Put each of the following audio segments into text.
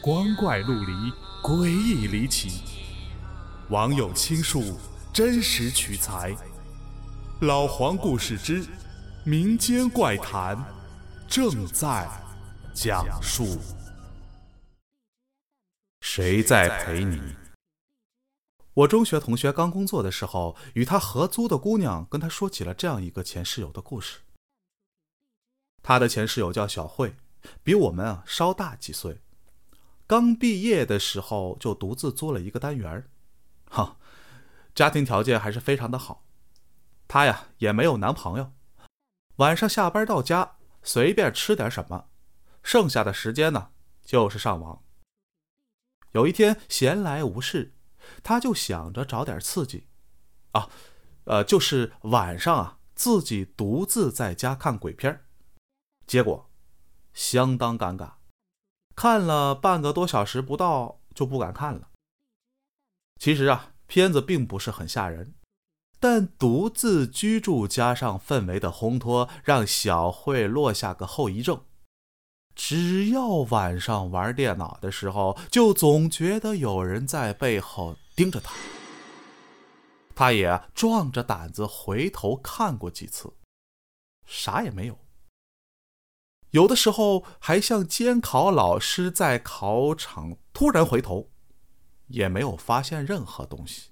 光怪陆离，诡异离奇。网友倾述，真实取材。老黄故事之民间怪谈正在讲述。谁在陪你？我中学同学刚工作的时候，与他合租的姑娘跟他说起了这样一个前室友的故事。他的前室友叫小慧，比我们啊稍大几岁。刚毕业的时候就独自租了一个单元哈，家庭条件还是非常的好。她呀也没有男朋友，晚上下班到家随便吃点什么，剩下的时间呢就是上网。有一天闲来无事，他就想着找点刺激，啊，呃，就是晚上啊自己独自在家看鬼片结果相当尴尬，看了半个多小时不到就不敢看了。其实啊，片子并不是很吓人，但独自居住加上氛围的烘托，让小慧落下个后遗症。只要晚上玩电脑的时候，就总觉得有人在背后盯着他。他也壮着胆子回头看过几次，啥也没有。有的时候还像监考老师在考场突然回头，也没有发现任何东西。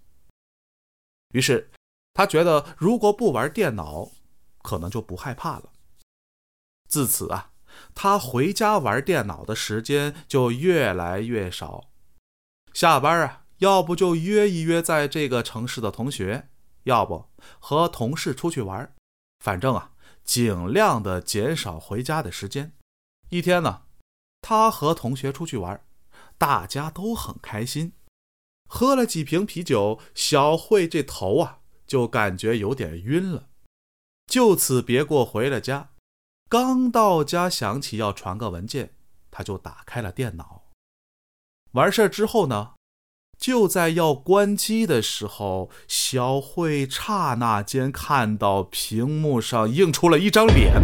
于是他觉得，如果不玩电脑，可能就不害怕了。自此啊。他回家玩电脑的时间就越来越少，下班啊，要不就约一约在这个城市的同学，要不和同事出去玩，反正啊，尽量的减少回家的时间。一天呢，他和同学出去玩，大家都很开心，喝了几瓶啤酒，小慧这头啊就感觉有点晕了，就此别过回了家。刚到家，想起要传个文件，他就打开了电脑。完事儿之后呢，就在要关机的时候，小慧刹那间看到屏幕上映出了一张脸，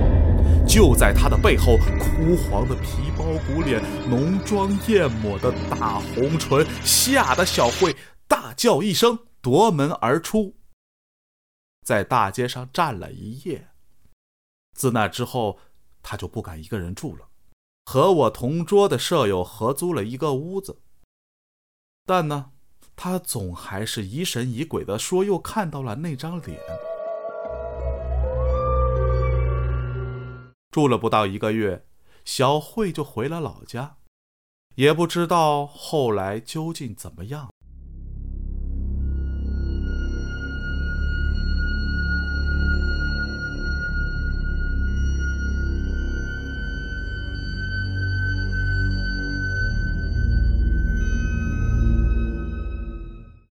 就在她的背后，枯黄的皮包骨脸，浓妆艳抹的大红唇，吓得小慧大叫一声，夺门而出，在大街上站了一夜。自那之后，他就不敢一个人住了，和我同桌的舍友合租了一个屋子。但呢，他总还是疑神疑鬼的说，又看到了那张脸。住了不到一个月，小慧就回了老家，也不知道后来究竟怎么样